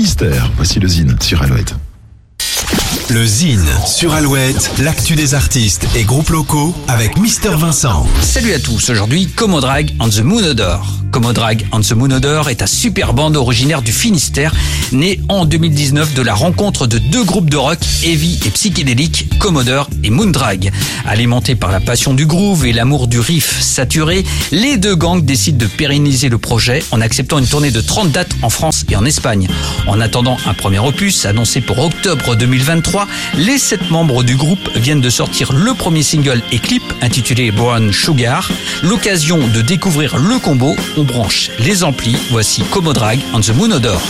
Finistère. Voici le Zine sur Alouette. Le Zine sur Alouette, l'actu des artistes et groupes locaux avec Mister Vincent. Salut à tous, aujourd'hui Comodrag and the Moon Odor. And the Moon Odor est un super band originaire du Finistère, né en 2019 de la rencontre de deux groupes de rock heavy et psychédélique, Commodore et Moondrag. Alimentés par la passion du groove et l'amour du riff saturé, les deux gangs décident de pérenniser le projet en acceptant une tournée de 30 dates en France et en Espagne. En attendant un premier opus annoncé pour octobre 2023, les sept membres du groupe viennent de sortir le premier single et clip intitulé Brown Sugar. L'occasion de découvrir le combo, branche les amplis. Voici Comodrag and the Moon Odor.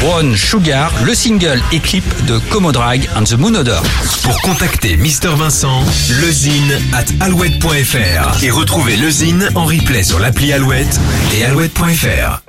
Brown Sugar, le single et clip de Comodrag and the Moon Odor. Pour contacter Mister Vincent, lezine at alouette.fr et retrouver le Zine en replay sur l'appli Alouette et alouette.fr.